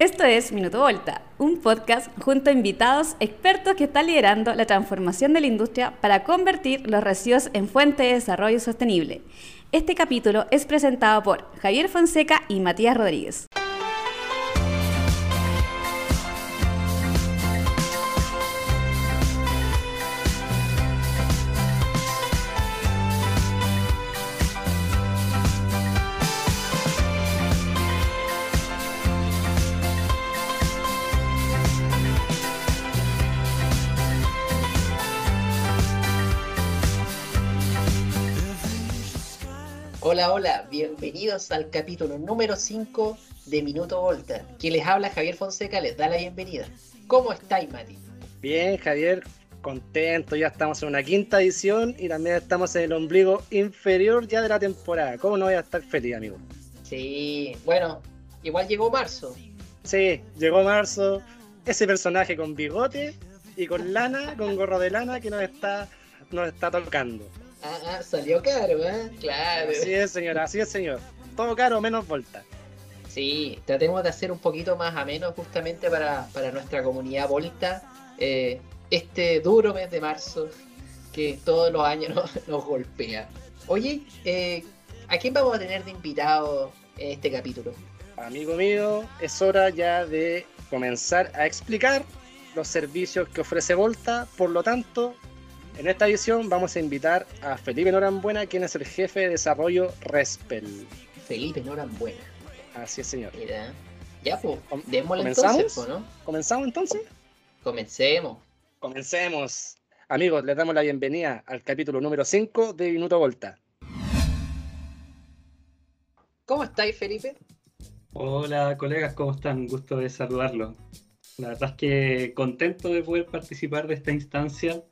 Esto es Minuto Volta, un podcast junto a invitados expertos que están liderando la transformación de la industria para convertir los residuos en fuente de desarrollo sostenible. Este capítulo es presentado por Javier Fonseca y Matías Rodríguez. Hola, hola, bienvenidos al capítulo número 5 de Minuto Volta. Quien les habla, Javier Fonseca, les da la bienvenida. ¿Cómo estáis, Mati? Bien, Javier, contento, ya estamos en una quinta edición y también estamos en el ombligo inferior ya de la temporada. ¿Cómo no voy a estar feliz, amigo? Sí, bueno, igual llegó marzo. Sí, llegó marzo, ese personaje con bigote y con lana, con gorro de lana que nos está, nos está tocando. Ah, ah, salió caro, ¿eh? Claro. Así es, señora, así es, señor. Todo caro, menos volta. Sí, tratemos de hacer un poquito más ameno justamente para, para nuestra comunidad Volta eh, este duro mes de marzo que todos los años nos, golpea. Oye, eh, ¿a quién vamos a tener de invitado en este capítulo? Amigo mío, es hora ya de comenzar a explicar los servicios que ofrece Volta, por lo tanto, en esta edición vamos a invitar a Felipe Norambuena, quien es el jefe de desarrollo Respel. Felipe Norambuena. Así es, señor. Mira. Ya, pues, démosle ¿Comenzamos? entonces, ¿no? ¿Comenzamos entonces? Comencemos. Comencemos. Amigos, les damos la bienvenida al capítulo número 5 de Minuto Volta. ¿Cómo estáis, Felipe? Hola, colegas, ¿cómo están? Gusto de saludarlos. La verdad es que contento de poder participar de esta instancia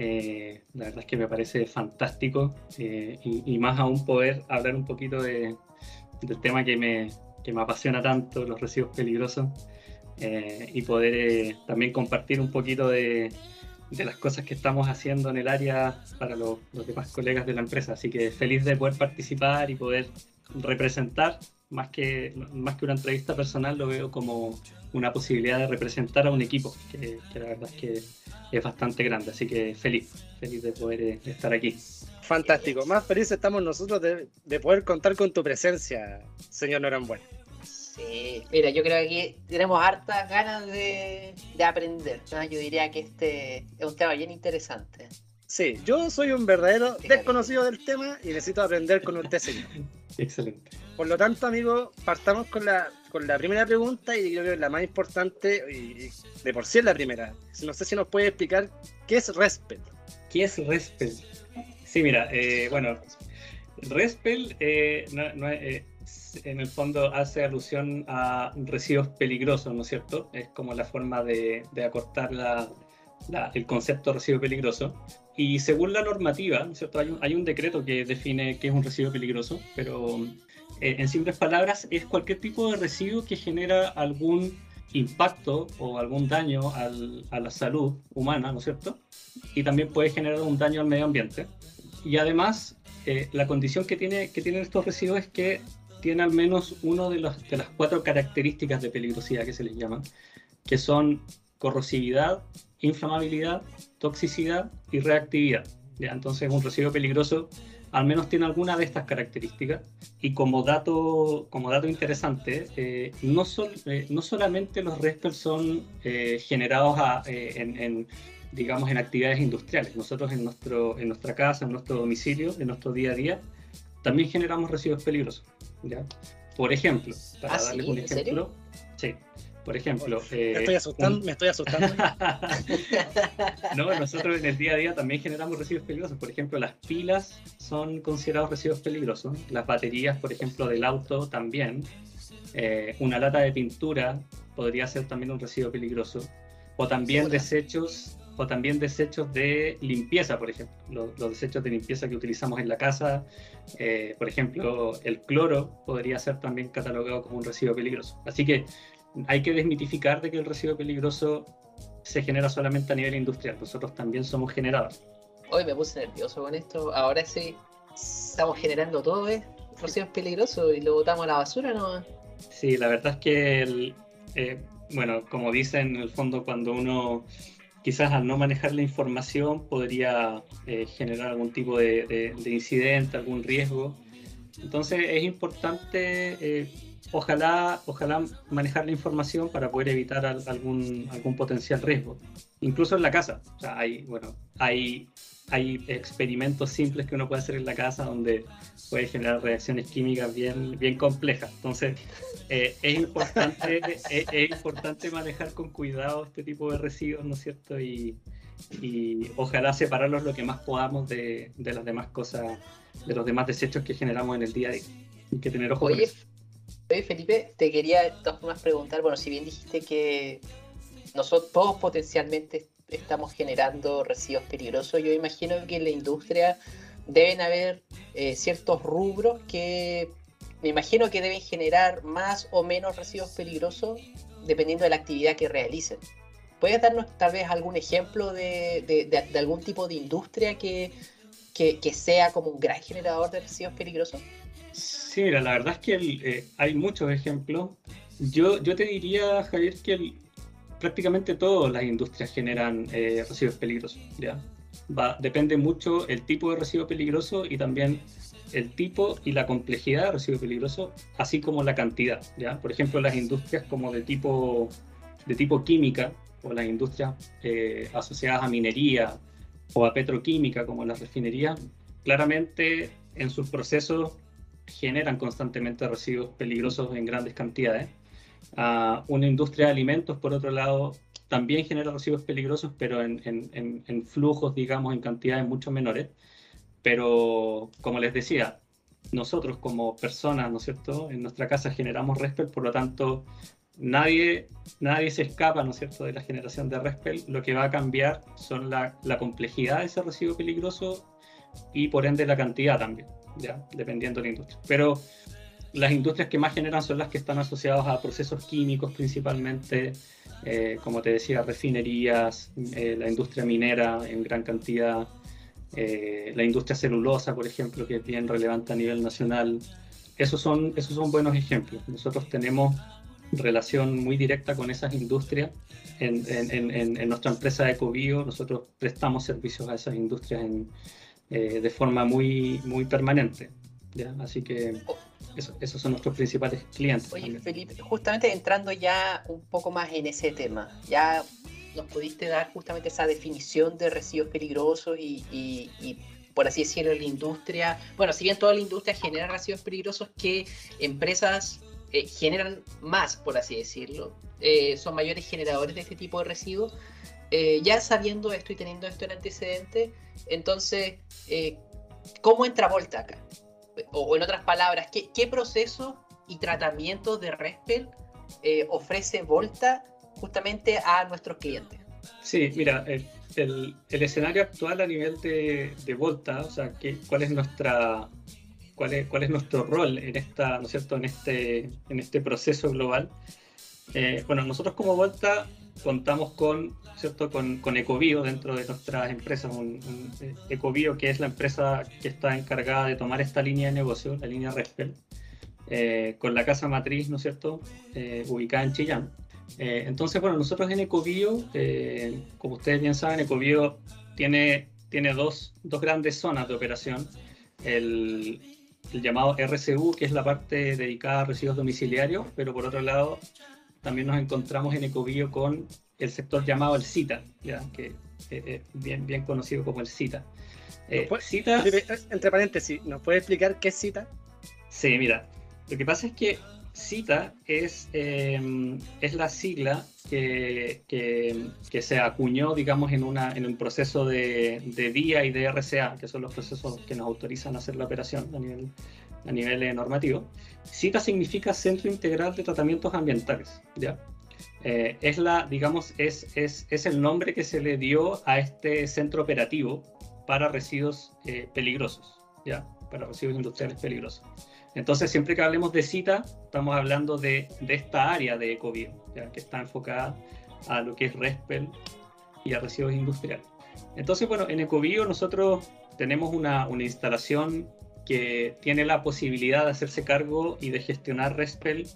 eh, la verdad es que me parece fantástico eh, y, más aún poder hablar un poquito de, del tema que me, que me, apasiona tanto, los residuos peligrosos, eh, y poder también compartir un poquito de, de, las cosas que estamos haciendo en el área para los demás colegas de la empresa. Así que feliz de poder participar y poder representar, más que, más que una entrevista personal, lo veo como una posibilidad de representar a un equipo, que, que la verdad es que es bastante grande, así que feliz, feliz de poder eh, estar aquí. Fantástico, más felices estamos nosotros de, de, poder contar con tu presencia, señor Norambuena. Sí, mira, yo creo que aquí tenemos hartas ganas de, de aprender. ¿no? Yo diría que este es un tema bien interesante. Sí, yo soy un verdadero desconocido del tema y necesito aprender con usted, señor. Excelente. Por lo tanto, amigo, partamos con la, con la primera pregunta y creo que es la más importante y de por sí es la primera. No sé si nos puede explicar qué es Respel. ¿Qué es Respel? Sí, mira, eh, bueno, Respel eh, no, no, eh, en el fondo hace alusión a residuos peligrosos, ¿no es cierto? Es como la forma de, de acortar la, la, el concepto de residuo peligroso. Y según la normativa, ¿no es cierto? Hay, un, hay un decreto que define qué es un residuo peligroso, pero eh, en simples palabras es cualquier tipo de residuo que genera algún impacto o algún daño a la salud humana, ¿no es cierto? Y también puede generar un daño al medio ambiente. Y además, eh, la condición que, tiene, que tienen estos residuos es que tiene al menos una de, de las cuatro características de peligrosidad que se les llaman, que son corrosividad, inflamabilidad, toxicidad y reactividad. ¿ya? Entonces, un residuo peligroso al menos tiene alguna de estas características. Y como dato, como dato interesante, eh, no, sol, eh, no solamente los RESPER son eh, generados a, eh, en, en, digamos, en actividades industriales. Nosotros en, nuestro, en nuestra casa, en nuestro domicilio, en nuestro día a día, también generamos residuos peligrosos. ¿ya? Por ejemplo, para ¿Ah, darles sí? un ¿En ejemplo, sí. Por ejemplo, me estoy asustando, un... me estoy asustando. no, nosotros en el día a día también generamos residuos peligrosos. Por ejemplo, las pilas son considerados residuos peligrosos. Las baterías, por ejemplo, del auto también. Eh, una lata de pintura podría ser también un residuo peligroso. O también ¿Segura? desechos o también desechos de limpieza, por ejemplo. Los, los, desechos de limpieza que utilizamos en la casa, eh, por ejemplo, el cloro podría ser también catalogado como un residuo peligroso. Así que hay que desmitificar de que el residuo peligroso se genera solamente a nivel industrial. Nosotros también somos generadores. Hoy me puse nervioso con esto. Ahora sí, estamos generando todo, ¿eh? Residuos peligrosos y lo botamos a la basura, ¿no? Sí, la verdad es que el, eh, bueno, como dicen, en el fondo cuando uno quizás al no manejar la información podría eh, generar algún tipo de, incidente, algún riesgo. Entonces es importante, eh, ojalá, ojalá manejar la información para poder evitar algún, algún potencial riesgo, incluso en la casa. O sea, hay, bueno, hay hay experimentos simples que uno puede hacer en la casa donde puede generar reacciones químicas bien, bien complejas. Entonces, eh, es, importante, es, importante manejar con cuidado este tipo de residuos, ¿no es cierto? Y, y ojalá separarlos lo que más podamos de, de, las demás cosas, de los demás desechos que generamos en el día a día. Hay que tener ojo oye, Oye, Felipe, te quería de todas formas preguntar, bueno, si bien dijiste que nosotros todos potencialmente estamos generando residuos peligrosos. Yo imagino que en la industria deben haber eh, ciertos rubros que me imagino que deben generar más o menos residuos peligrosos dependiendo de la actividad que realicen. ¿Puedes darnos tal vez algún ejemplo de, algún tipo de industria que, que, sea como un gran generador de residuos peligrosos? Sí, mira, la verdad es que eh, hay muchos ejemplos. Yo, yo te diría, Javier, que el, prácticamente todas las industrias generan eh, residuos peligrosos. ¿ya? Va, depende mucho el tipo de residuo peligroso y también el tipo y la complejidad de residuo peligroso, así como la cantidad. ¿ya? Por ejemplo, las industrias como de tipo, de tipo química o las industrias eh, asociadas a minería o a petroquímica como las refinerías, claramente en sus procesos generan constantemente residuos peligrosos en grandes cantidades una industria de alimentos, por otro lado, también genera residuos peligrosos, pero en, en, en, flujos, digamos, en cantidades mucho menores. Pero, como les decía, nosotros como personas, ¿no es cierto?, en nuestra casa generamos RESPEL, por lo tanto, nadie, nadie se escapa, ¿no es cierto?, de la generación de RESPEL. Lo que va a cambiar son la, la complejidad de ese residuo peligroso y, por ende, la cantidad también, ¿ya?, dependiendo de la industria. Pero las industrias que más generan son las que están asociadas a procesos químicos principalmente, eh, como te decía, refinerías, eh, la industria minera en gran cantidad, eh, la industria celulosa, por ejemplo, que es bien relevante a nivel nacional. Esos son, esos son buenos ejemplos. Nosotros tenemos relación muy directa con esas industrias. En, en, en, nuestra empresa Ecobio, nosotros prestamos servicios a esas industrias de forma muy, muy permanente. ¿ya? Así que esos son nuestros principales clientes. Oye, Felipe, justamente entrando ya un poco más en ese tema, ya nos pudiste dar justamente esa definición de residuos peligrosos y, por así decirlo, la industria, bueno, si bien toda la industria genera residuos peligrosos, que empresas eh, generan más, por así decirlo, eh, son mayores generadores de este tipo de residuos. Eh, ya sabiendo esto y teniendo esto en antecedente, entonces, ¿cómo entra Volta acá? o, en otras palabras, ¿qué, proceso y tratamiento de RESPEL eh, ofrece Volta justamente a nuestros clientes? Sí, mira, el, escenario actual a nivel de, Volta, o sea, ¿cuál es nuestra cuál es, nuestro rol en esta, ¿no es cierto?, en este, en este proceso global. Eh, bueno, nosotros como Volta contamos con, ¿cierto? Con, con Ecobio dentro de nuestras empresas, un, eh, Ecobio que es la empresa que está encargada de tomar esta línea de negocio, la línea Respel, eh, con la casa matriz, ¿no es cierto?, eh, ubicada en Chillán. entonces, bueno, nosotros en Ecobio, como ustedes bien saben, Ecobio tiene, tiene dos, dos grandes zonas de operación. El, el llamado RCU, que es la parte dedicada a residuos domiciliarios, pero por otro lado también nos encontramos en Ecobio con el sector llamado el CITA, ¿ya? que es eh, eh, bien, bien conocido como el CITA. Eh, CITA entre paréntesis, ¿nos puede explicar qué es CITA? Sí, mira, lo que pasa es que CITA es, es la sigla que, que, se acuñó, digamos, en, una, en un proceso de, de DIA y de RCA, que son los procesos que nos autorizan a hacer la operación a nivel a nivel eh, normativo. CITA significa Centro Integral de Tratamientos Ambientales, ¿ya? Eh, es la, digamos, es, es, es, el nombre que se le dio a este centro operativo para residuos eh, peligrosos, ¿ya? Para residuos industriales peligrosos. Entonces, siempre que hablemos de CITA, estamos hablando de, de esta área de Ecobio, ¿ya? que está enfocada a lo que es RESPEL y a residuos industriales. Entonces, bueno, en Ecobio nosotros tenemos una, una instalación que tiene la posibilidad de hacerse cargo y de gestionar RESPEL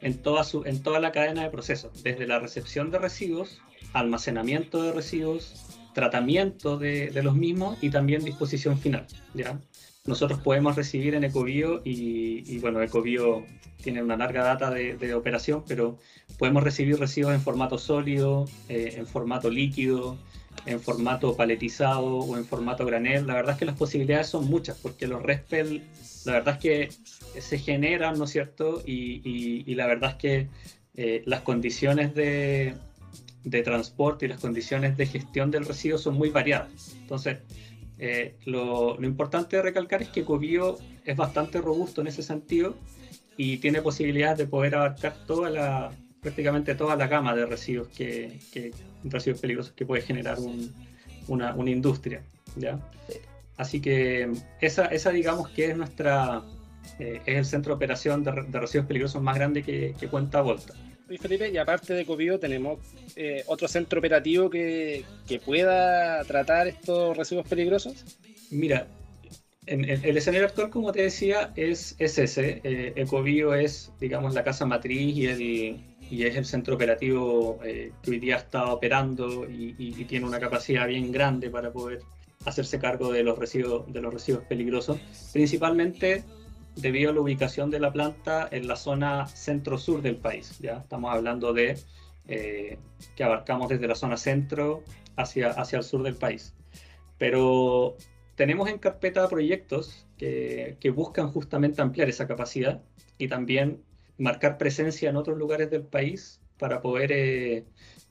en toda, su, en toda la cadena de procesos, desde la recepción de residuos, almacenamiento de residuos, tratamiento de, de los mismos y también disposición final. ¿ya? Nosotros podemos recibir en Ecobio, y, y bueno, Ecobio tiene una larga data de, de, operación, pero podemos recibir residuos en formato sólido, eh, en formato líquido, en formato paletizado o en formato granel. La verdad es que las posibilidades son muchas, porque los RESPEL, la verdad es que se generan, ¿no es cierto? Y, y, la verdad es que eh, las condiciones de, de, transporte y las condiciones de gestión del residuo son muy variadas. Entonces, eh, lo, lo, importante de recalcar es que Cobio es bastante robusto en ese sentido y tiene posibilidades de poder abarcar toda la, prácticamente toda la gama de residuos que, que residuos peligrosos que puede generar un, una, una, industria. ¿ya? Así que esa, esa digamos que es nuestra eh, es el centro de operación de, de, residuos peligrosos más grande que, que cuenta Volta. Y Felipe, y aparte de Copio, tenemos eh, otro centro operativo que, que, pueda tratar estos residuos peligrosos. Mira, en, en, el escenario actual, como te decía, es, es ese. Eh, Ecobio es, digamos, la casa matriz y, el, y es el centro operativo eh, que hoy día está operando y, y, y, tiene una capacidad bien grande para poder hacerse cargo de los residuos, de los residuos peligrosos, principalmente debido a la ubicación de la planta en la zona centro-sur del país. ¿ya? Estamos hablando de eh, que abarcamos desde la zona centro hacia, hacia el sur del país. Pero tenemos en carpeta proyectos que, que buscan justamente ampliar esa capacidad y también marcar presencia en otros lugares del país para poder, eh,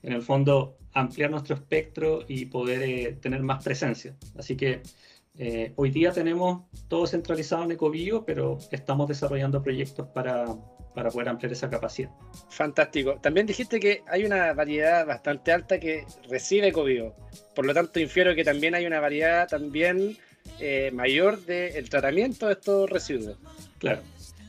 en el fondo, ampliar nuestro espectro y poder eh, tener más presencia. Así que eh, hoy día tenemos todo centralizado en Ecobio, pero estamos desarrollando proyectos para, para poder ampliar esa capacidad. Fantástico. También dijiste que hay una variedad bastante alta que recibe Ecobio. Por lo tanto, infiero que también hay una variedad también eh, mayor del de tratamiento de estos residuos. Claro.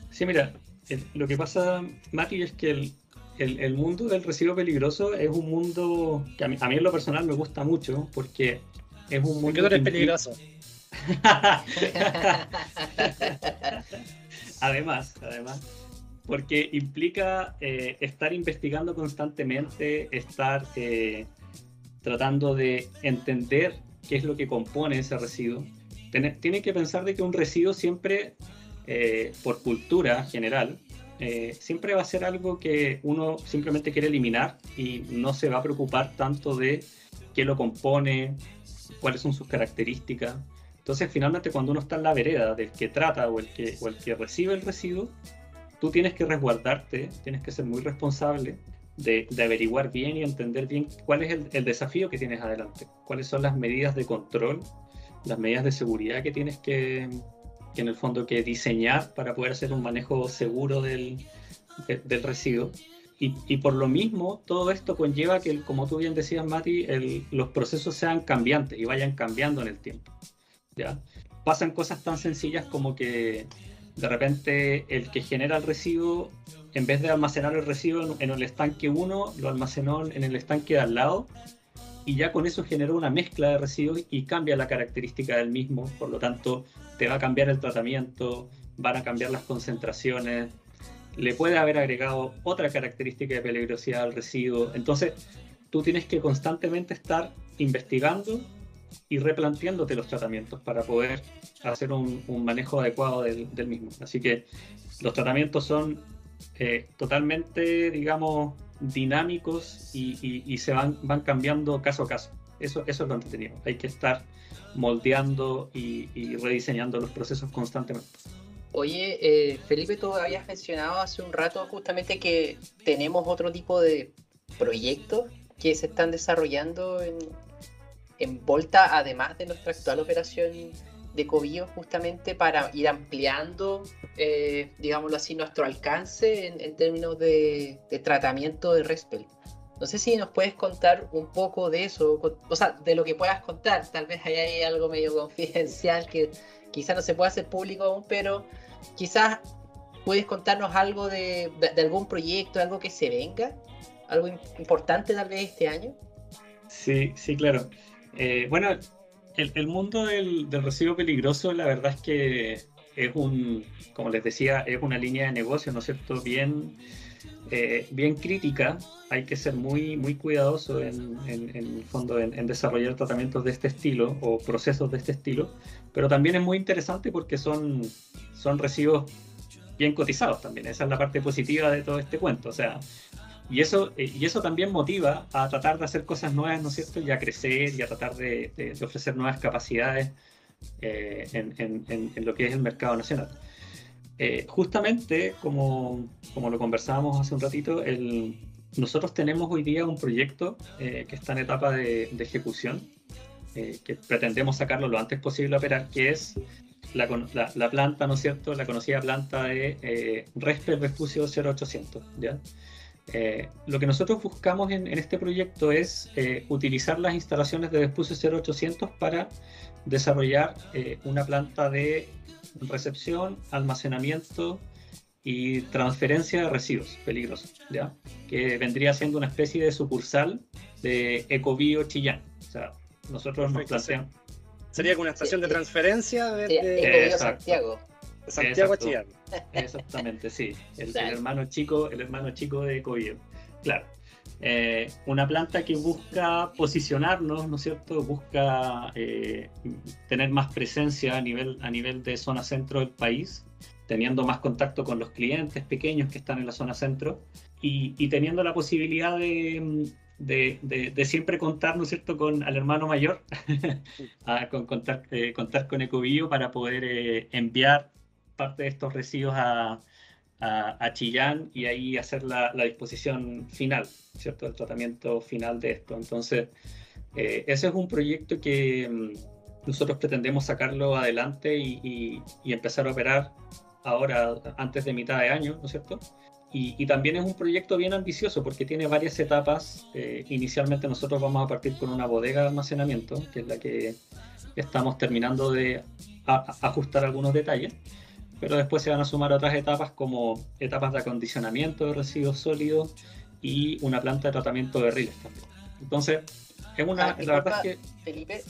Sí, mira, el, lo que pasa, Mati, es que el, el, el, mundo del residuo peligroso es un mundo que a mí, a mí en lo personal me gusta mucho porque es un mundo... ¿Por qué eres peligroso? además, además, porque implica eh, estar investigando constantemente, estar eh, tratando de entender qué es lo que compone ese residuo. Tiene, tiene que pensar de que un residuo siempre, eh, por cultura general, eh, siempre va a ser algo que uno simplemente quiere eliminar y no se va a preocupar tanto de qué lo compone, cuáles son sus características. Entonces, finalmente, cuando uno está en la vereda del que trata o el que, o el que recibe el residuo, tú tienes que resguardarte, tienes que ser muy responsable de, de averiguar bien y entender bien cuál es el, el, desafío que tienes adelante, cuáles son las medidas de control, las medidas de seguridad que tienes que, en el fondo que diseñar para poder hacer un manejo seguro del, de, del residuo. Y, por lo mismo, todo esto conlleva que, como tú bien decías, Mati, los procesos sean cambiantes y vayan cambiando en el tiempo. ¿ya? Pasan cosas tan sencillas como que de repente el que genera el residuo, en vez de almacenar el residuo en, en el estanque 1, lo almacenó en el estanque de al lado y ya con eso generó una mezcla de residuos y cambia la característica del mismo, por lo tanto te va a cambiar el tratamiento, van a cambiar las concentraciones, le puede haber agregado otra característica de peligrosidad al residuo, entonces tú tienes que constantemente estar investigando y replanteándote los tratamientos para poder hacer un, manejo adecuado del, del, mismo. Así que los tratamientos son eh, totalmente, digamos, dinámicos y, se van, van cambiando caso a caso. Eso, eso es lo entretenido. Hay que estar moldeando y, y rediseñando los procesos constantemente. Oye, eh, Felipe, tú habías mencionado hace un rato justamente que tenemos otro tipo de proyectos que se están desarrollando en, en Volta, además de nuestra actual operación de Cobillo, justamente para ir ampliando, eh, digámoslo así, nuestro alcance en, términos de, tratamiento de Respel. No sé si nos puedes contar un poco de eso, o sea, de lo que puedas contar. Tal vez hay algo medio confidencial que quizás no se pueda hacer público aún, pero quizás puedes contarnos algo de, de, de algún proyecto, algo que se venga, algo importante tal vez este año. Sí, sí, claro. Eh, bueno, el, mundo del, del, residuo peligroso, la verdad es que es un, como les decía, es una línea de negocio, ¿no es cierto? Bien, eh, bien crítica. Hay que ser muy, muy cuidadoso en, el fondo en, desarrollar tratamientos de este estilo o procesos de este estilo, pero también es muy interesante porque son, son residuos bien cotizados también. Esa es la parte positiva de todo este cuento. O sea, y eso, eh, y eso también motiva a tratar de hacer cosas nuevas, ¿no es cierto? Y a crecer y a tratar de, ofrecer nuevas capacidades eh, en, lo que es el mercado nacional. Eh, justamente, como, como, lo conversábamos hace un ratito, el, nosotros tenemos hoy día un proyecto que está en etapa de, ejecución, que pretendemos sacarlo lo antes posible a operar, que es la, la, planta, ¿no es cierto? La conocida planta de eh, Resper Vespucio 0800, ¿ya? Eh, lo que nosotros buscamos en, este proyecto es eh, utilizar las instalaciones de Vespucio 0800 para desarrollar eh, una planta de recepción, almacenamiento y transferencia de residuos peligrosos, ¿ya? que vendría siendo una especie de sucursal de Ecobio Chillán. O sea, nosotros nos planteamos... Sería como una estación de transferencia de, Santiago. Santiago Chillán. Exactamente, sí. El, hermano chico, el hermano chico de Ecovio. Claro. Eh, una planta que busca posicionarnos, ¿no es cierto? Busca eh, tener más presencia a nivel, a nivel de zona centro del país, teniendo más contacto con los clientes pequeños que están en la zona centro y, teniendo la posibilidad de, de, siempre contar, ¿no es cierto?, con al hermano mayor, a, con, contar, eh, contar con Ecovio para poder enviar parte de estos residuos a, a, Chillán y ahí hacer la, disposición final, ¿cierto? El tratamiento final de esto. Entonces, eh, ese es un proyecto que mm, nosotros pretendemos sacarlo adelante y, empezar a operar ahora, antes de mitad de año, ¿no es cierto? Y, también es un proyecto bien ambicioso porque tiene varias etapas. Eh, inicialmente nosotros vamos a partir con una bodega de almacenamiento, que es la que estamos terminando de ajustar algunos detalles pero después se van a sumar otras etapas como etapas de acondicionamiento de residuos sólidos y una planta de tratamiento de riles también. Entonces, es una... Ah, la verdad es que... Felipe,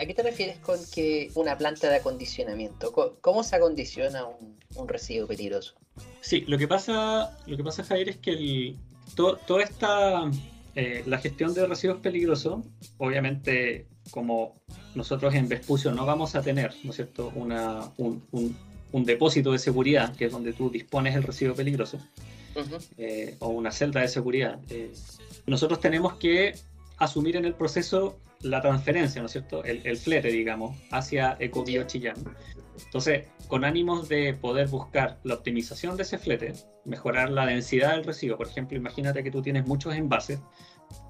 ¿a qué te refieres con que una planta de acondicionamiento? ¿Cómo, se acondiciona un, residuo peligroso? Sí, lo que pasa, lo que pasa Javier, es que el, toda esta... Eh, la gestión de residuos peligrosos, obviamente como nosotros en Vespucio no vamos a tener, ¿no es cierto?, una, un, un depósito de seguridad, que es donde tú dispones el residuo peligroso, eh, o una celda de seguridad, eh, nosotros tenemos que asumir en el proceso la transferencia, ¿no es cierto? El, flete, digamos, hacia Ecobio Chillán. Entonces, con ánimos de poder buscar la optimización de ese flete, mejorar la densidad del residuo, por ejemplo, imagínate que tú tienes muchos envases,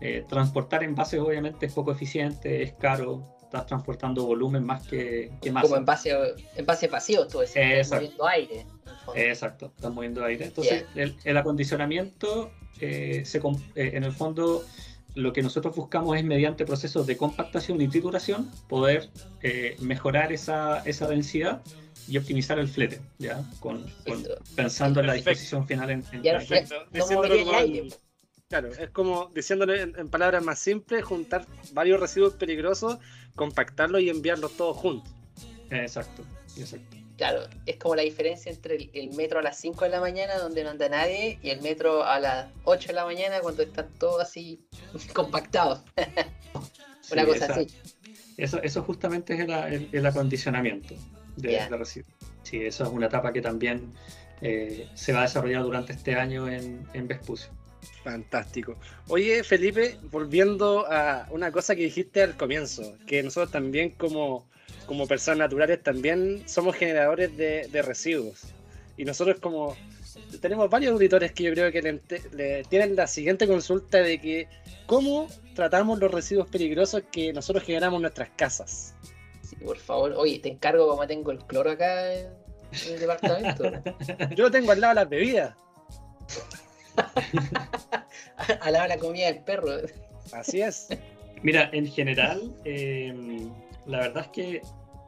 eh, transportar envases obviamente es poco eficiente, es caro, estás transportando volumen más que, que masa. Como en base, en base vacío, tú estás moviendo aire. Exacto, estás moviendo aire. Entonces, el, acondicionamiento, eh, se, eh, en el fondo, lo que nosotros buscamos es mediante procesos de compactación y trituración poder eh, mejorar esa, esa densidad y optimizar el flete, ¿ya? Con, pensando en la disposición final en, en no. Claro, es como, diciéndole en, palabras más simples, juntar varios residuos peligrosos, compactarlos y enviarlos todos juntos. Exacto, exacto. Claro, es como la diferencia entre el, metro a las 5 de la mañana donde no anda nadie y el metro a las 8 de la mañana cuando están todos así compactados. Una cosa así. Eso, eso justamente es el, acondicionamiento de, residuos. Sí, eso es una etapa que también eh, se va a desarrollar durante este año en, en Vespucio. Fantástico. Oye, Felipe, volviendo a una cosa que dijiste al comienzo, que nosotros también como, como personas naturales también somos generadores de, residuos. Y nosotros como tenemos varios auditores que yo creo que le, tienen la siguiente consulta de que cómo tratamos los residuos peligrosos que nosotros generamos en nuestras casas. Sí, por favor, oye, te encargo como tengo el cloro acá en el departamento. yo lo tengo al lado de las bebidas. A la comida del perro. Así es. Mira, en general, em, la verdad es que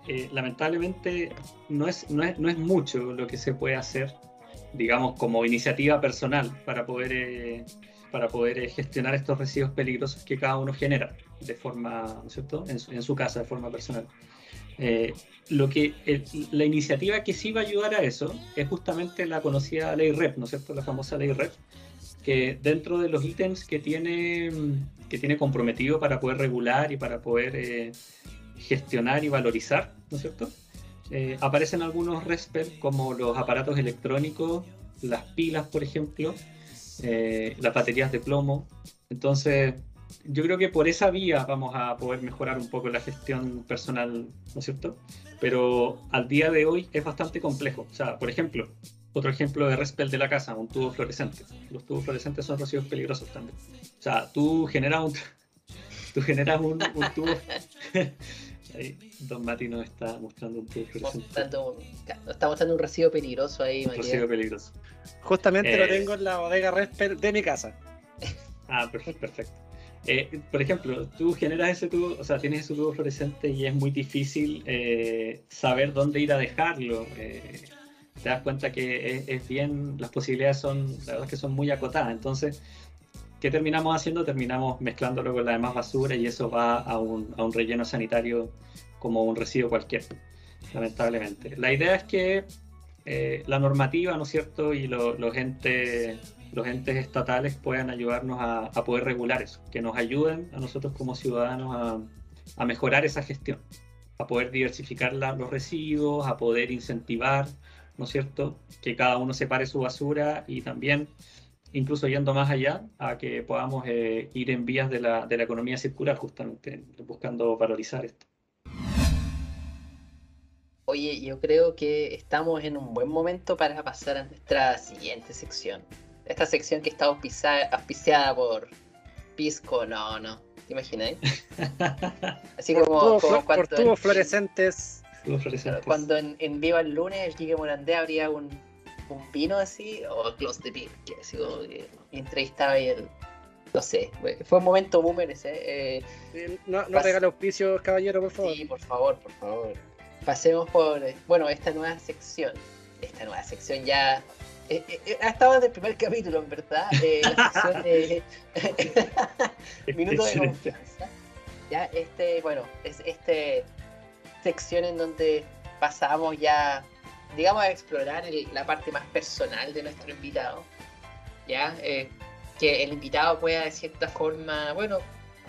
eh, lamentablemente no es, no, es, no es mucho lo que se puede hacer, digamos, como iniciativa personal para poder, eh, para poder eh, gestionar estos residuos peligrosos que cada uno genera de forma, ¿no cierto?, en su, en su casa, de forma personal. Eh, lo que la iniciativa que sí va a ayudar a eso es justamente la conocida ley REP, ¿no es cierto? La famosa ley REP, que dentro de los ítems que tiene, que tiene comprometido para poder regular y para poder eh, gestionar y valorizar, ¿no es cierto? Eh, aparecen algunos RESPER como los aparatos electrónicos, las pilas, por ejemplo, las baterías de plomo. Entonces, yo creo que por esa vía vamos a poder mejorar un poco la gestión personal, ¿no es cierto? Pero al día de hoy es bastante complejo. O sea, por ejemplo, otro ejemplo de respel de la casa, un tubo fluorescente. Los tubos fluorescentes son residuos peligrosos también. O sea, tú generas un, tú generas un, tubo. Ahí, Don Mati nos está mostrando un tubo fluorescente. está mostrando un residuo peligroso ahí, Un residuo peligroso. Justamente lo eh, tengo en la bodega Respel de mi casa. Ah, perfecto. Eh, por ejemplo, tú generas ese tubo, o sea, tienes ese tubo fluorescente y es muy difícil eh, saber dónde ir a dejarlo. Eh, te das cuenta que es, bien, las posibilidades son, la verdad que son muy acotadas. Entonces, ¿qué terminamos haciendo? Terminamos mezclándolo con la demás basura y eso va a un, a un relleno sanitario como un residuo cualquier, lamentablemente. La idea es que la normativa, ¿no es cierto? Y los entes los entes estatales puedan ayudarnos a, poder regular eso, que nos ayuden a nosotros como ciudadanos a, mejorar esa gestión, a poder diversificar los residuos, a poder incentivar, ¿no es cierto?, que cada uno separe su basura y también, incluso yendo más allá, a que podamos eh, ir en vías de la, de la economía circular, justamente, buscando valorizar esto. Oye, yo creo que estamos en un buen momento para pasar a nuestra siguiente sección esta sección que está auspiciada, por Pisco, no, no. ¿Te imagináis? Así como, cuando. Por fluorescentes. Cuando en, en, Viva el lunes el Morandé habría un, un vino así, o close de beer, que así como que entrevistaba y el. No sé, fue un momento boomer ese. Eh, no no regala auspicios, caballero, por favor. Sí, por favor, por favor. Pasemos por, eh, bueno, esta nueva sección. Esta nueva sección ya eh, eh, eh, ha estado desde el primer capítulo, en verdad. la sección de Minuto de confianza. Ya, este, bueno, es este sección en donde pasamos ya, digamos, a explorar la parte más personal de nuestro invitado. Ya, que el invitado pueda de cierta forma, bueno,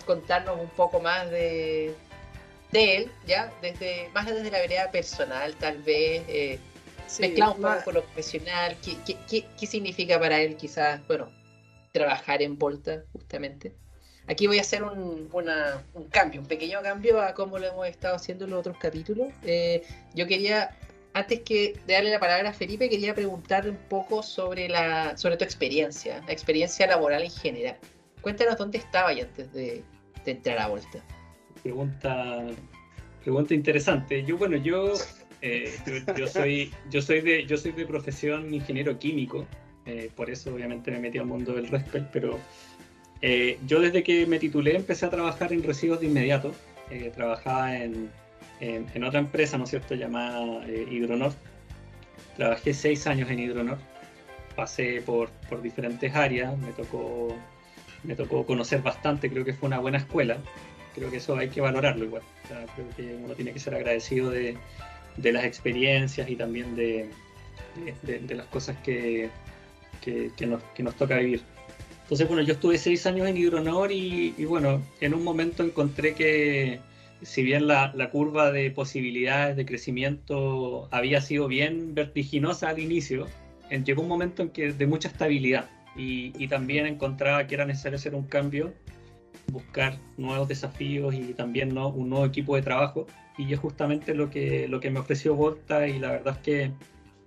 contarnos un poco más de, de él, ya, desde, más desde la vereda personal, tal vez mezclado un poco con lo profesional. ¿Qué, significa para él quizás, bueno, trabajar en Volta justamente? Aquí voy a hacer un, cambio, un pequeño cambio a cómo lo hemos estado haciendo en los otros capítulos. Eh, yo quería, antes que de darle la palabra a Felipe, quería preguntarle un poco sobre, la, sobre tu experiencia, la experiencia laboral en general. Cuéntanos dónde estaba antes de, entrar a Volta. Pregunta, pregunta interesante. Yo, bueno, yo eh, yo, soy, yo, soy de, yo soy de profesión ingeniero químico, eh, por eso obviamente me metí al mundo del RESPEL, pero eh, yo desde que me titulé empecé a trabajar en residuos de inmediato. trabajaba en, en, otra empresa, ¿no es cierto?, llamada Hidronor. Trabajé seis años en Hidronor. Pasé por, por diferentes áreas, me tocó, me tocó conocer bastante, creo que fue una buena escuela. Creo que eso hay que valorarlo igual. creo que uno tiene que ser agradecido de, de las experiencias y también de, de, las cosas que, que, nos, que, nos, toca vivir. Entonces, bueno, yo estuve seis años en Hidronor y, y bueno, en un momento encontré que si bien la, la, curva de posibilidades de crecimiento había sido bien vertiginosa al inicio, llegó un momento en que de mucha estabilidad y, y también encontraba que era necesario hacer un cambio buscar nuevos desafíos y también ¿no? un nuevo equipo de trabajo. Y es justamente lo que, lo que me ofreció Volta y la verdad es que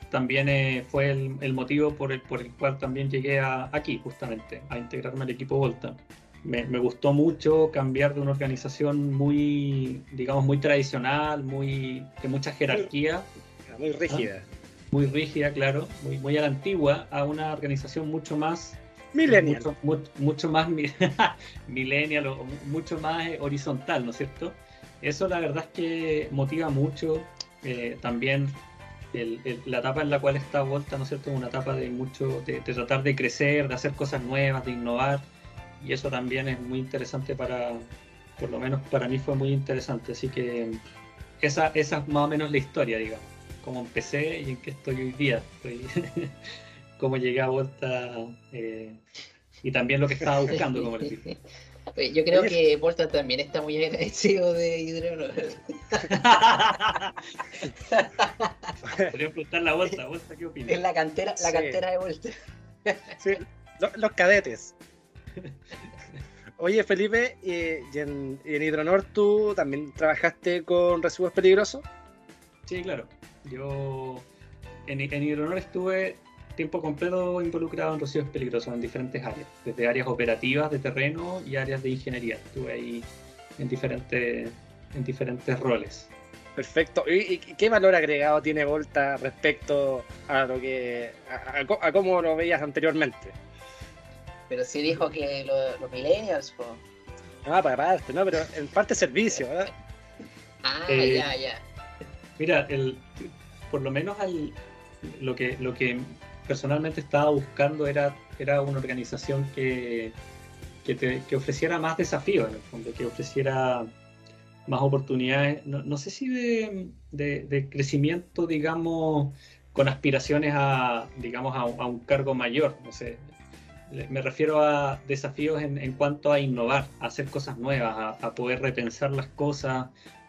también eh, fue el, motivo por el, por el cual también llegué a, aquí, justamente, a integrarme al equipo Volta. Me, me, gustó mucho cambiar de una organización muy, digamos, muy tradicional, muy, de mucha jerarquía. Muy rígida. ¿Ah? Muy rígida, claro, muy, muy a la antigua, a una organización mucho más Millennial. Mucho, más millennial o mucho más eh, horizontal, ¿no es cierto? Eso la verdad es que motiva mucho. Eh, también la etapa en la cual está Volta, ¿no es cierto? Es una etapa de mucho, de, tratar de crecer, de hacer cosas nuevas, de innovar. Y eso también es muy interesante para, por lo menos para mí fue muy interesante. Así que esa, esa es más o menos la historia, digamos. Cómo empecé y en qué estoy hoy día. Estoy cómo llegué a Volta eh, y también lo que estaba buscando, como les Yo creo que Volta también está muy agradecido de Hidronor. Podría preguntar la Volta, Volta, ¿qué opinas? Es la cantera, la Sí. cantera de Volta. Sí, lo- los cadetes. Oye, Felipe, eh, y en, y en Hidronor tú también trabajaste con residuos peligrosos. Sí, claro. Yo en, en Hidronor estuve tiempo completo involucrado en residuos peligrosos en diferentes áreas, desde áreas operativas de terreno y áreas de ingeniería. Estuve ahí en diferentes, en diferentes roles. Perfecto. ¿Y, y qué valor agregado tiene Volta respecto a lo que a, a co- a cómo lo veías anteriormente? Pero sí dijo que lo- los millennials, po. Ah, para parte, ¿no? Pero en parte servicio, ¿verdad? Ah, Eh, ya, ya. Mira, el, por lo menos al- lo, que, lo que personalmente estaba buscando era, era una organización que, que, te- que ofreciera más desafíos, en el fondo, que ofreciera más oportunidades, no, no sé si de, de- crecimiento, digamos, con aspiraciones a, digamos, a, a un cargo mayor, no sé. Me refiero a desafíos en, en cuanto a innovar, a hacer cosas nuevas, a, a poder repensar las cosas,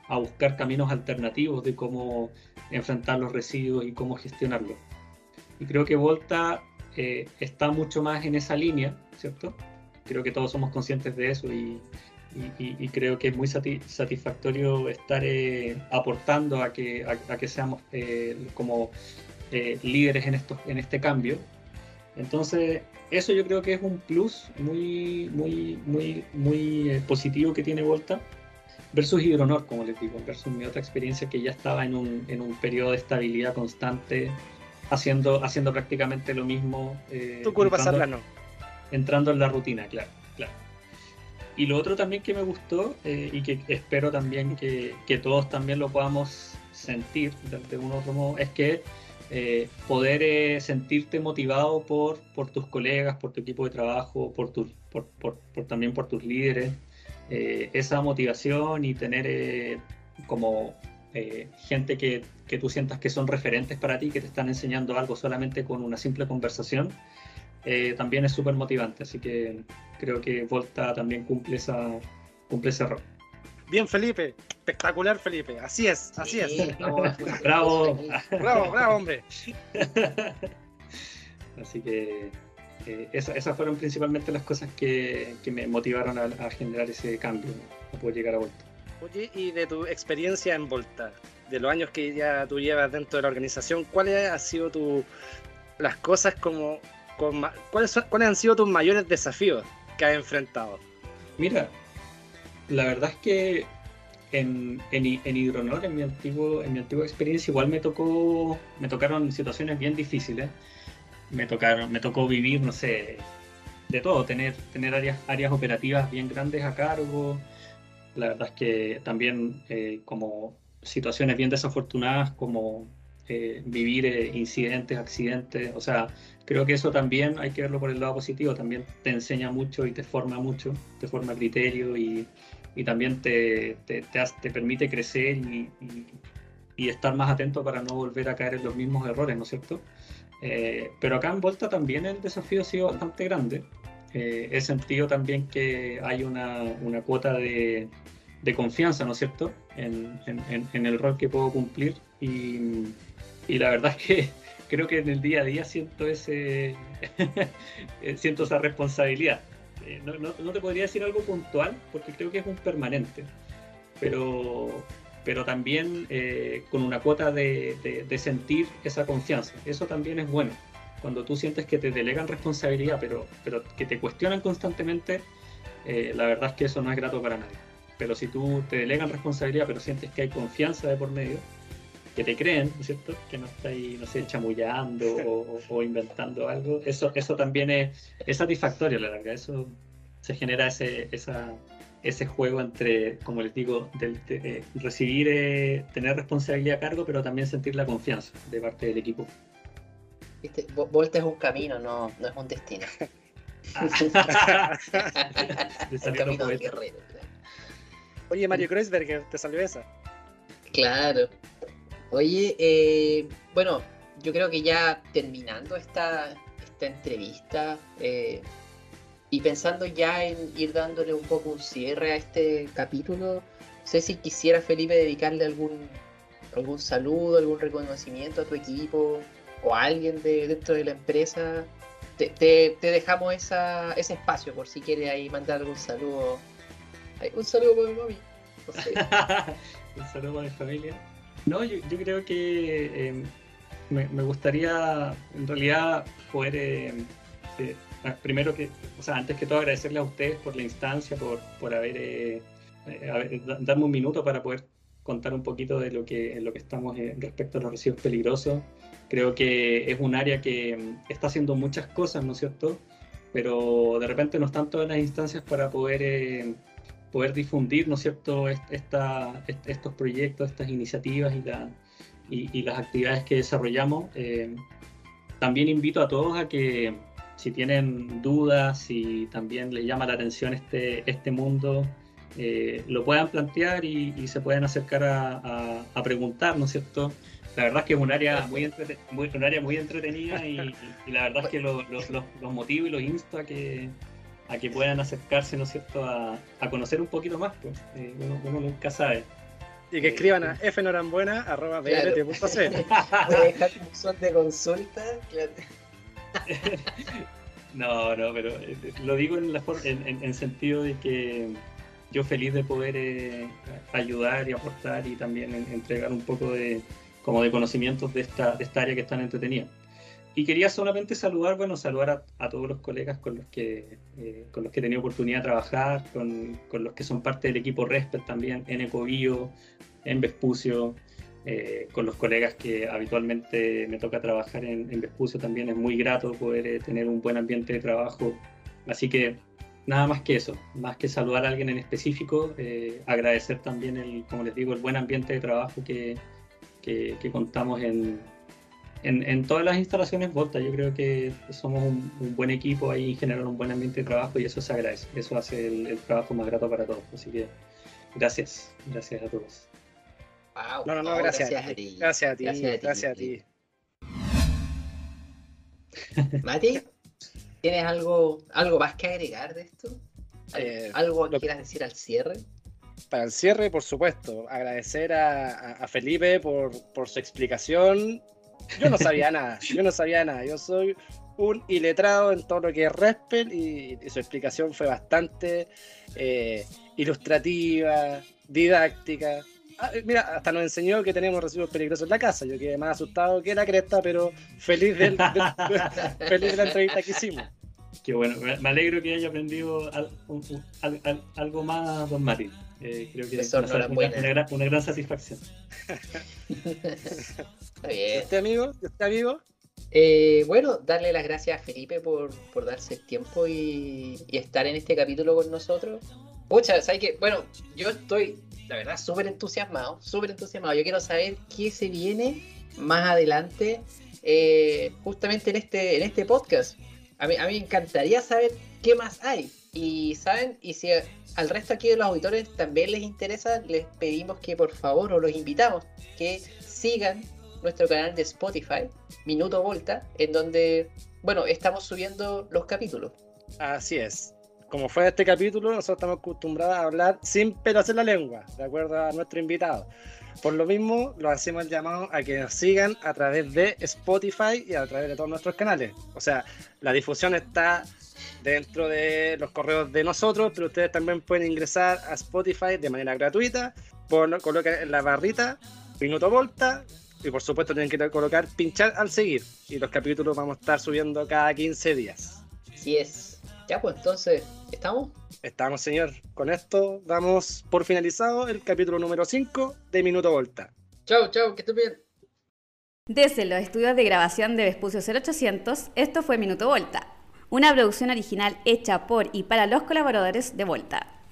a buscar caminos alternativos de cómo enfrentar los residuos y cómo gestionarlos. Y creo que Volta eh, está mucho más en esa línea, ¿cierto? Creo que todos somos conscientes de eso y, y- y- creo que es muy sati- satisfactorio estar eh, aportando a que, a, a que seamos eh, como eh, líderes en, estos, en este cambio. Entonces, eso yo creo que es un plus muy, muy, muy, muy eh, positivo que tiene Volta versus Hidronor, como les digo, versus mi otra experiencia que ya estaba en un, en un periodo de estabilidad constante, haciendo, haciendo prácticamente lo mismo. eh, Tu curva entrando- plano. entrando en la rutina, claro, claro. Y lo otro también que me gustó eh, y que espero también que, que todos también lo podamos sentir de, un otro modo es que eh, poder eh, sentirte motivado por, por tus colegas, por tu equipo de trabajo, por, tus por, por- por- también por tus líderes, eh, esa motivación y tener como eh, gente que, que tú sientas que son referentes para ti, que te están enseñando algo solamente con una simple conversación, eh, también es súper motivante. Así que creo que Volta también cumple, esa, cumple ese rol. Bien, Felipe. Espectacular, Felipe. Así es, así Sí, es. estamos- Bravo. Bravo, bravo, hombre. Así que eh, esa- esas fueron principalmente las cosas que, que me motivaron a, a generar ese cambio, a poder llegar a Volta. Oye, y de tu experiencia en Volta, de los años que ya tú llevas dentro de la organización, ¿cuáles han sido tu, las cosas como, ¿cuáles, son- cuáles han sido tus mayores desafíos que has enfrentado? Mira, la verdad es que en, en, en Hidronor, en mi, antiguo, en mi antigua experiencia, igual me tocó, me tocaron situaciones bien difíciles. Me tocaron, me tocó vivir, no sé, de todo, tener, tener áreas, áreas operativas bien grandes a cargo. La verdad es que también eh, como situaciones bien desafortunadas como eh, vivir eh, incidentes, accidentes. O sea, creo que eso también hay que verlo por el lado positivo. También te enseña mucho y te forma mucho, te forma criterio y, y también te, te, te permite crecer y, y- estar más atento para no volver a caer en los mismos errores, ¿no es cierto? Pero acá en Volta también el desafío ha sido bastante grande. Eh, he sentido también que hay una, una cuota de, de confianza, ¿no es cierto?, en, en- el rol que puedo cumplir. Y, y la verdad es que creo que en el día a día siento, ese, siento esa responsabilidad. Eh, no, no- te podría decir algo puntual, porque creo que es un permanente, pero, pero también eh, con una cuota de- de sentir esa confianza. Eso también es bueno. Cuando tú sientes que te delegan responsabilidad, pero, pero que te cuestionan constantemente, eh, la verdad es que eso no es grato para nadie. Pero si tú te delegan responsabilidad, pero sientes que hay confianza de por medio, que te creen, ¿no es cierto? Que no está ahí, no sé, chamullando o, o- o inventando algo, eso, eso también es, es satisfactorio, la verdad. Eso se genera ese, esa, ese juego entre, como les digo, del- de, eh, recibir, eh, tener responsabilidad a cargo, pero también sentir la confianza de parte del equipo. ¿Viste? Vo- Volta es un camino, no, no es un destino. El camino del guerrero. claro. Oye, Mario Kreuzberger, te salió esa. Claro. Oye, eh, bueno, yo creo que ya terminando esta, esta entrevista eh, y pensando ya en ir dándole un poco un cierre a este capítulo, no sé si quisiera Felipe dedicarle algún, algún saludo, algún reconocimiento a tu equipo o alguien de, dentro de la empresa. Te, te, dejamos esa, ese espacio por si quieres ahí mandar algún saludo. Un saludo para mi mami. Un saludo a mi familia. No, yo, yo creo que eh, me, gustaría en realidad poder, eh, eh, primero que, o sea, antes que todo agradecerles a ustedes por la instancia, por, por haber, eh, eh, haber- da- darme un minuto para poder contar un poquito de lo que, en lo que estamos eh, respecto a los residuos peligrosos. Creo que es un área que mm, está haciendo muchas cosas, ¿no es cierto? Pero de repente no están todas las instancias para poder eh, poder difundir, ¿no es cierto?, est- esta- est- estos proyectos, estas iniciativas y, la- y- y las actividades que desarrollamos. Eh, también invito a todos a que si tienen dudas, si también les llama la atención este, este mundo, eh, lo puedan plantear y, y se pueden acercar a, a- a preguntar, ¿no es cierto? La verdad es que es un área muy, entrete- muy- un área muy entretenida y, y la verdad es que lo- lo- los- los motivo y los insto a que, a que puedan acercarse, ¿no es cierto?, a, a conocer un poquito más, pues. Eh, uno, uno nunca sabe. Y que escriban a fnorambuena.bl.cl. Voy a dejar un buzón de consulta. claro. No, no, pero eh, lo digo en, la en, en- en sentido de que yo feliz de poder eh, ayudar y aportar y también en- entregar un poco de, como de conocimientos de esta, de esta área que es tan entretenida. Y quería solamente saludar, bueno, saludar a, a todos los colegas con los que eh, con los que he tenido oportunidad de trabajar, con, con los que son parte del equipo Respet también, en Ecobio, en Vespucio, eh, con los colegas que habitualmente me toca trabajar en, en Vespucio también es muy grato poder eh, tener un buen ambiente de trabajo. Así que nada más que eso, más que saludar a alguien en específico, eh, agradecer también, el, como les digo, el buen ambiente de trabajo que, que, que contamos en, en, en todas las instalaciones Volta. Yo creo que somos un, un buen equipo ahí, generar un buen ambiente de trabajo y eso se agradece. Eso hace el, el trabajo más grato para todos. Así que gracias, gracias a todos. Wow. No, no, no, gracias. a ti. Gracias a ti, Gracias gracias a a ti. ti. Mati, ¿tienes algo, algo más que agregar de esto? ¿Al- Eh, ¿Algo lo- quieras decir al cierre? Para el cierre, por supuesto, agradecer a, a- a Felipe por, por su explicación. Yo no sabía nada, yo no sabía nada. Yo soy un iletrado en todo lo que es Respel y, y su explicación fue bastante eh, ilustrativa, didáctica. Ah, eh, mira, hasta nos enseñó que tenemos residuos peligrosos en la casa. Yo quedé más asustado que la cresta, pero feliz, del- del- feliz de la entrevista que hicimos. Qué bueno, me alegro que haya aprendido al- un- un- al- al- algo más, don Mati. Eh, creo que ser una, gran, una gran satisfacción. Está ¿Y bien. amigo? ¿Y usted, amigo? Eh, bueno, darle las gracias a Felipe por, por darse el tiempo y, y estar en este capítulo con nosotros. Pucha, ¿sabes qué? Bueno, yo estoy, la verdad, súper entusiasmado, súper entusiasmado. Yo quiero saber qué se viene más adelante, eh, justamente en este, en este podcast. A mí, a mí me encantaría saber qué más hay. Y, ¿saben? Y si al resto aquí de los auditores también les interesa, les pedimos que por favor, o los invitamos, que sigan nuestro canal de Spotify, Minuto Volta, en donde, bueno, estamos subiendo los capítulos. Así es. Como fue este capítulo, nosotros estamos acostumbrados a hablar sin pelos en la lengua, de acuerdo a nuestro invitado. Por lo mismo, lo hacemos el llamado a que nos sigan a través de Spotify y a través de todos nuestros canales. O sea, la difusión está dentro de los correos de nosotros, pero ustedes también pueden ingresar a Spotify de manera gratuita, colocan en la barrita Minuto Volta y por supuesto tienen que colocar pinchar al seguir y los capítulos vamos a estar subiendo cada 15 días. Así es. Ya, pues entonces, ¿estamos? Estamos, señor. Con esto damos por finalizado el capítulo número 5 de Minuto Volta. Chao, chao, que estés bien. Desde los estudios de grabación de Vespucio 0800, esto fue Minuto Volta, una producción original hecha por y para los colaboradores de Volta.